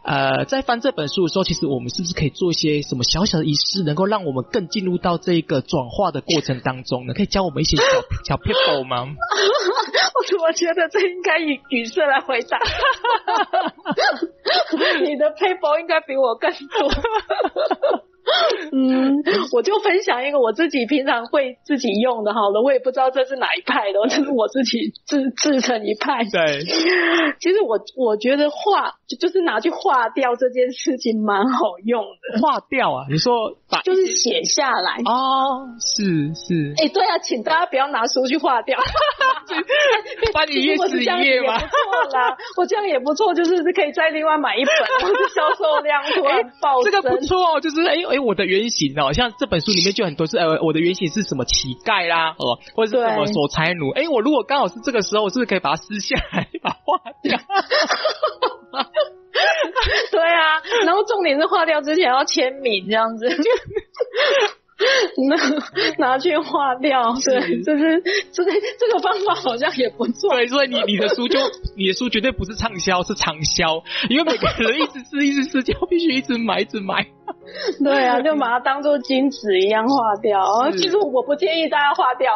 呃，在翻这本书的时候，其实我们是不是可以做一些什么小小的仪式，能够让我们更进入到这个转化的过程当中呢？可以教我们一些小 小 people 吗？我怎么觉得这应该以语色来回答？你的 people 应该比我更多。嗯，我就分享一个我自己平常会自己用的，好了，我也不知道这是哪一派的，这是我自己自自成一派。对，其实我我觉得化就就是拿去化掉这件事情蛮好用的。化掉啊？你说把就是写下来哦，是是。哎、欸，对啊，请大家不要拿书去化掉 把你页纸一页吗？错啦，我这样也不错，就是可以再另外买一本，就是销售量突然暴增、欸。这个不错哦，就是哎哎。欸欸我的原型哦，像这本书里面就很多是呃，我的原型是什么乞丐啦，哦，或者是什么守财奴。哎，我如果刚好是这个时候，我是不是可以把它撕下来，把它化掉？对啊，然后重点是画掉之前要签名，这样子。拿拿去化掉，对，就是这个这个方法好像也不错。对，所以你你的书就你的书绝对不是畅销，是长销，因为每个人一直吃一直吃，就必须一直买一直买。对啊，就把它当做金纸一样化掉。其实我不建议大家化掉，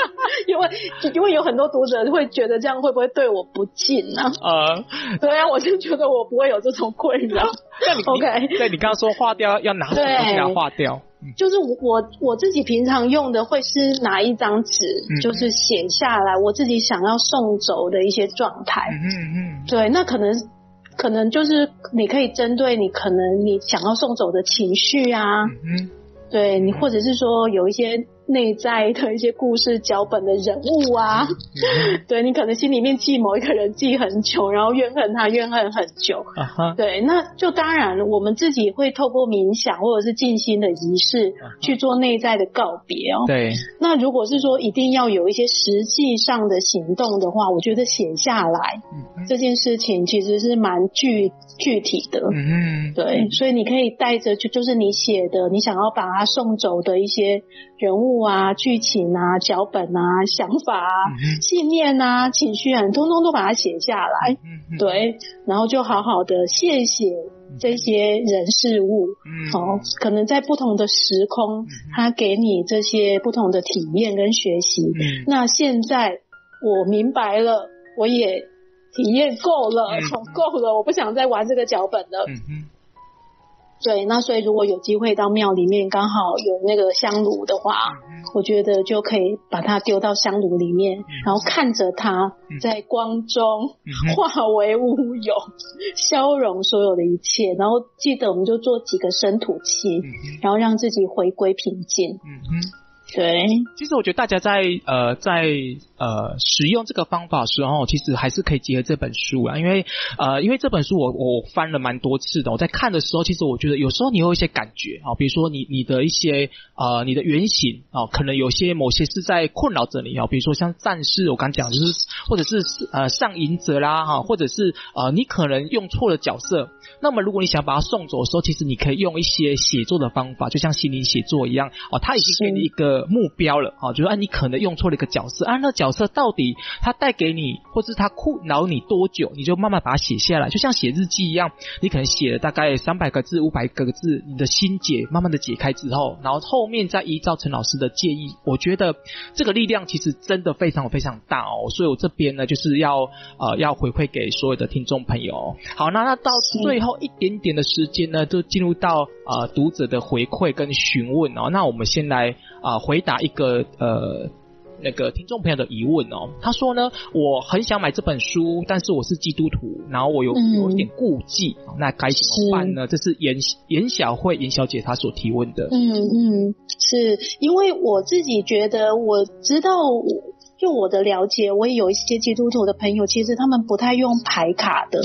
因为因为有很多读者会觉得这样会不会对我不敬呢？啊，对啊，我就觉得我不会有这种困扰。那你 OK？对，你刚刚说化掉要拿什么东西来化掉？就是我我我自己平常用的会是拿一张纸，嗯、就是写下来我自己想要送走的一些状态。嗯嗯，对，那可能可能就是你可以针对你可能你想要送走的情绪啊，嗯，对你或者是说有一些。内在的一些故事脚本的人物啊，对，你可能心里面记某一个人记很久，然后怨恨他怨恨很久，uh-huh. 对，那就当然我们自己会透过冥想或者是静心的仪式去做内在的告别哦。对，那如果是说一定要有一些实际上的行动的话，我觉得写下来这件事情其实是蛮具具体的。嗯，对，所以你可以带着就就是你写的，你想要把它送走的一些人物。啊，剧情啊，脚本啊，想法啊，嗯、信念啊，情绪啊，通通都把它写下来，嗯，对，然后就好好的谢谢这些人事物，嗯，哦，可能在不同的时空，他给你这些不同的体验跟学习，嗯，那现在我明白了，我也体验够了，够了，我不想再玩这个脚本了，嗯对，那所以如果有机会到庙里面，刚好有那个香炉的话，嗯，我觉得就可以把它丢到香炉里面，嗯，然后看着它在光中 化为乌有，嗯，消融所有的一切。然后记得我们就做几个深吐气，嗯，然后让自己回归平静。嗯对，其实我觉得大家在呃在呃使用这个方法时候，其实还是可以结合这本书啊，因为呃因为这本书我我翻了蛮多次的，我在看的时候，其实我觉得有时候你有一些感觉啊，比如说你你的一些呃你的原型啊，可能有些某些是在困扰着你啊，比如说像战士，我刚讲就是或者是呃上瘾者啦哈，或者是呃你可能用错了角色，那么如果你想把它送走的时候，其实你可以用一些写作的方法，就像心灵写作一样啊，它已经给你一个。目标了啊，就是啊，你可能用错了一个角色啊，那角色到底他带给你，或是他困扰你多久，你就慢慢把它写下来，就像写日记一样，你可能写了大概三百个字、五百个字，你的心结慢慢的解开之后，然后后面再依照陈老师的建议，我觉得这个力量其实真的非常非常大哦，所以我这边呢就是要呃要回馈给所有的听众朋友。好，那那到最后一点点的时间呢，就进入到呃读者的回馈跟询问哦，那我们先来啊、呃、回答一个呃那个听众朋友的疑问哦，他说呢，我很想买这本书，但是我是基督徒，然后我有有一点顾忌，嗯，那该怎么办呢？这是严严小慧严小姐她所提问的。嗯嗯，是因为我自己觉得我知道就我的了解，我也有一些基督徒的朋友，其实他们不太用牌卡的。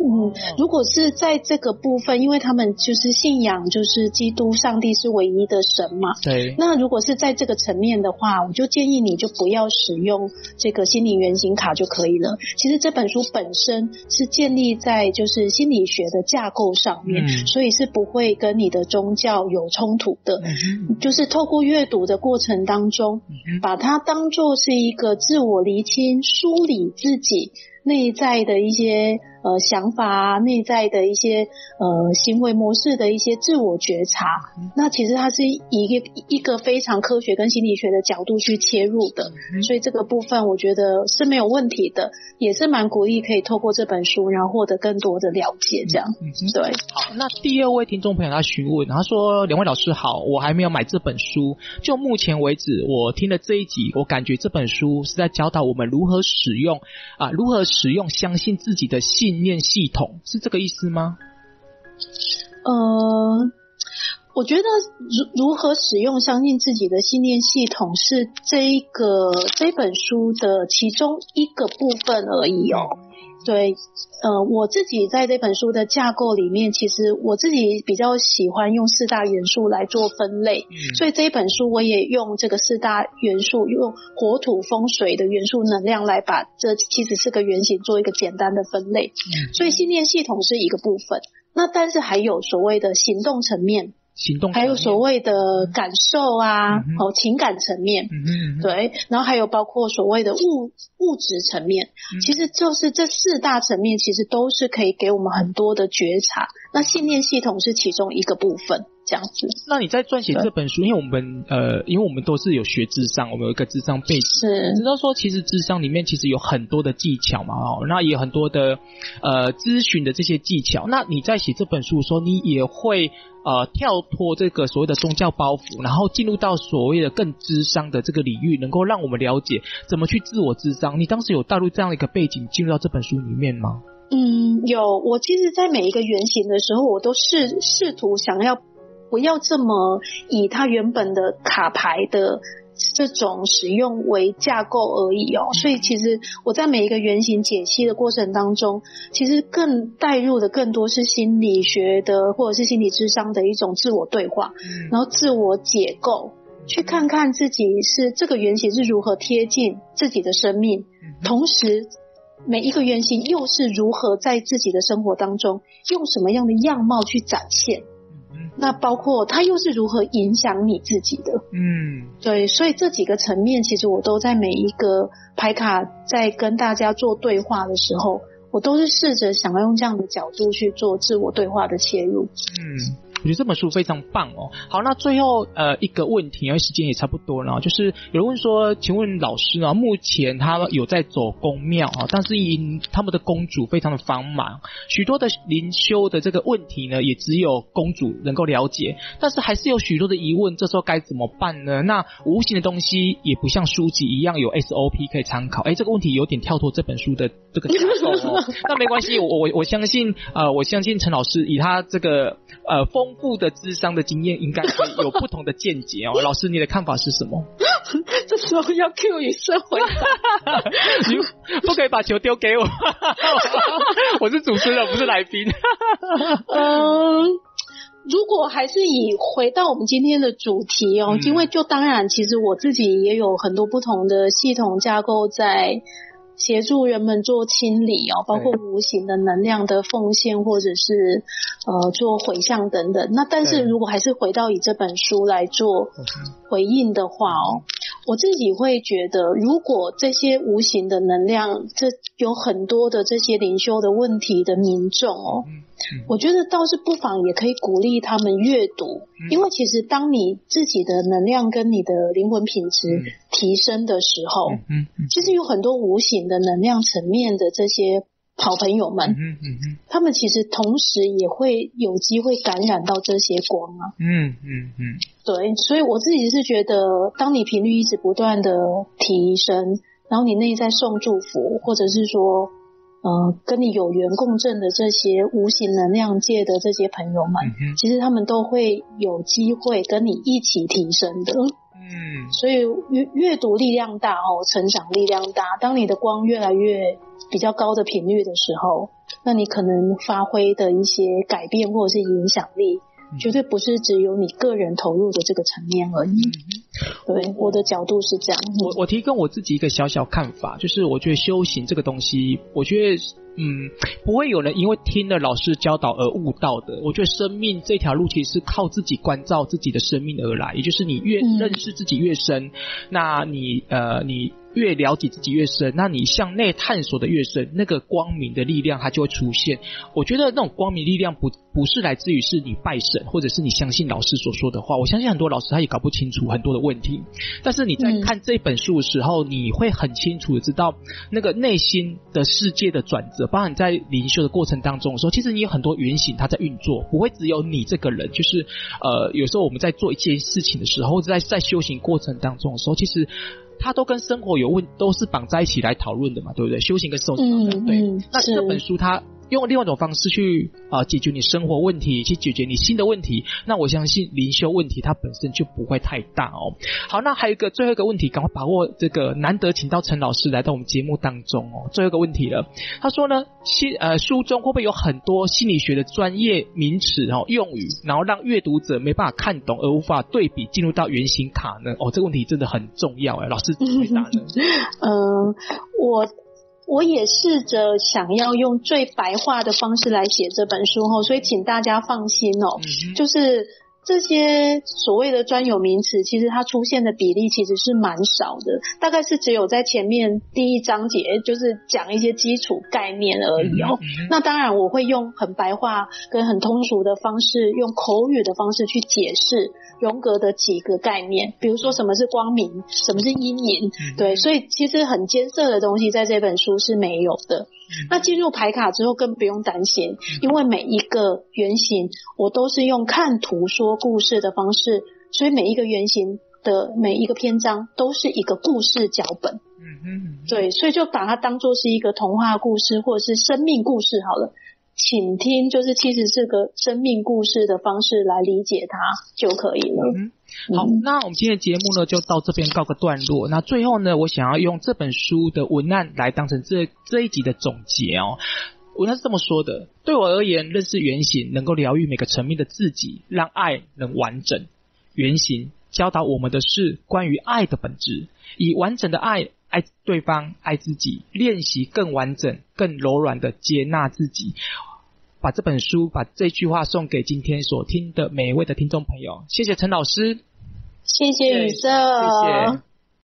嗯，如果是在这个部分，因为他们就是信仰，就是基督上帝是唯一的神嘛。对。那如果是在这个层面的话，我就建议你就不要使用这个心理原型卡就可以了。其实这本书本身是建立在就是心理学的架构上面，嗯、所以是不会跟你的宗教有冲突的。嗯、就是透过阅读的过程当中，嗯、把它当做是一。一个自我厘清、梳理自己内在的一些。呃，想法啊，内在的一些呃行为模式的一些自我觉察，那其实它是以一个一个非常科学跟心理学的角度去切入的，所以这个部分我觉得是没有问题的，也是蛮鼓励可以透过这本书，然后获得更多的了解，这样。嗯，对。好，那第二位听众朋友他询问，他说：“两位老师好，我还没有买这本书，就目前为止，我听了这一集，我感觉这本书是在教导我们如何使用啊，如何使用相信自己的信。”信念系统是这个意思吗？呃，我觉得如如何使用相信自己的信念系统是这一个这本书的其中一个部分而已哦。对，呃，我自己在这本书的架构里面，其实我自己比较喜欢用四大元素来做分类，嗯、所以这一本书我也用这个四大元素，用火土风水的元素能量来把这七十四个原型做一个简单的分类。嗯、所以信念系统是一个部分，那但是还有所谓的行动层面。行动，还有所谓的感受啊，嗯、哦，情感层面，嗯嗯，对，然后还有包括所谓的物物质层面，嗯、其实就是这四大层面，其实都是可以给我们很多的觉察。那信念系统是其中一个部分。这样子，那你在撰写这本书，因为我们呃，因为我们都是有学智商，我们有一个智商背景，是知道说其实智商里面其实有很多的技巧嘛，哦，那也有很多的呃咨询的这些技巧。那你在写这本书的时候，你也会呃跳脱这个所谓的宗教包袱，然后进入到所谓的更智商的这个领域，能够让我们了解怎么去自我智商。你当时有带入这样的一个背景进入到这本书里面吗？嗯，有。我其实，在每一个原型的时候，我都试试图想要。不要这么以它原本的卡牌的这种使用为架构而已哦，所以其实我在每一个原型解析的过程当中，其实更带入的更多是心理学的或者是心理智商的一种自我对话，然后自我解构，去看看自己是这个原型是如何贴近自己的生命，同时每一个原型又是如何在自己的生活当中用什么样的样貌去展现。那包括它又是如何影响你自己的？嗯，对，所以这几个层面，其实我都在每一个牌卡在跟大家做对话的时候，我都是试着想要用这样的角度去做自我对话的切入。嗯。我觉得这本书非常棒哦。好，那最后呃一个问题，因为时间也差不多了，就是有人问说，请问老师呢，目前他有在走公庙啊，但是因他们的公主非常的繁忙，许多的灵修的这个问题呢，也只有公主能够了解，但是还是有许多的疑问，这时候该怎么办呢？那无形的东西也不像书籍一样有 SOP 可以参考，哎，这个问题有点跳脱这本书的这个架构哦。那没关系，我我我相信呃，我相信陈老师以他这个呃风。丰富的智商的经验，应该可以有不同的见解哦。老师，你的看法是什么？这时候要 Q 与社会，你不可以把球丢给我。我是主持人，不是来宾。嗯，如果还是以回到我们今天的主题哦，嗯、因为就当然，其实我自己也有很多不同的系统架构在。协助人们做清理哦，包括无形的能量的奉献，或者是呃做回向等等。那但是如果还是回到以这本书来做回应的话哦，我自己会觉得，如果这些无形的能量，这有很多的这些灵修的问题的民众哦。我觉得倒是不妨也可以鼓励他们阅读，因为其实当你自己的能量跟你的灵魂品质提升的时候，其实有很多无形的能量层面的这些好朋友们，他们其实同时也会有机会感染到这些光啊。嗯嗯嗯，对，所以我自己是觉得，当你频率一直不断的提升，然后你内在送祝福，或者是说。呃，跟你有缘共振的这些无形能量界的这些朋友们，嗯、其实他们都会有机会跟你一起提升的。嗯，嗯，所以阅阅读力量大哦，成长力量大。当你的光越来越比较高的频率的时候，那你可能发挥的一些改变或者是影响力。绝对不是只有你个人投入的这个层面而已。嗯、对，我的角度是这样。我我提供我自己一个小小看法，就是我觉得修行这个东西，我觉得嗯，不会有人因为听了老师教导而悟道的。我觉得生命这条路其实是靠自己关照自己的生命而来，也就是你越认识自己越深，嗯、那你呃你。越了解自己越深，那你向内探索的越深，那个光明的力量它就会出现。我觉得那种光明力量不不是来自于是你拜神，或者是你相信老师所说的话。我相信很多老师他也搞不清楚很多的问题，但是你在看这本书的时候，嗯、你会很清楚的知道那个内心的世界的转折。包含在灵修的过程当中的时候，其实你有很多原型它在运作，不会只有你这个人。就是呃，有时候我们在做一件事情的时候，或者在在修行过程当中的时候，其实。它都跟生活有问，都是绑在一起来讨论的嘛，对不对？修行跟受刑，嗯、对。嗯、那这本书它。用另外一种方式去啊解决你生活问题，去解决你新的问题。那我相信灵修问题它本身就不会太大哦。好，那还有一个最后一个问题，赶快把握这个难得请到陈老师来到我们节目当中哦。最后一个问题了，他说呢，心呃书中会不会有很多心理学的专业名词哦用语，然后让阅读者没办法看懂而无法对比进入到原型卡呢？哦，这个问题真的很重要哎，老师回答呢？嗯、我。我也试着想要用最白话的方式来写这本书哦，所以请大家放心哦，就是。这些所谓的专有名词，其实它出现的比例其实是蛮少的，大概是只有在前面第一章节，就是讲一些基础概念而已哦。那当然，我会用很白话跟很通俗的方式，用口语的方式去解释荣格的几个概念，比如说什么是光明，什么是阴影，对，所以其实很艰涩的东西在这本书是没有的。那进入牌卡之后更不用担心，因为每一个原型我都是用看图说故事的方式，所以每一个原型的每一个篇章都是一个故事脚本。嗯嗯，对，所以就把它当做是一个童话故事或者是生命故事好了。请听，就是其实是个生命故事的方式来理解它就可以了。嗯，好，那我们今天的节目呢，就到这边告个段落。那最后呢，我想要用这本书的文案来当成这这一集的总结哦。文案是这么说的：对我而言，认识原型能够疗愈每个层面的自己，让爱能完整。原型教导我们的是关于爱的本质，以完整的爱爱对方，爱自己，练习更完整、更柔软的接纳自己。把这本书，把这句话送给今天所听的每一位的听众朋友。谢谢陈老师，谢谢宇宙，谢谢。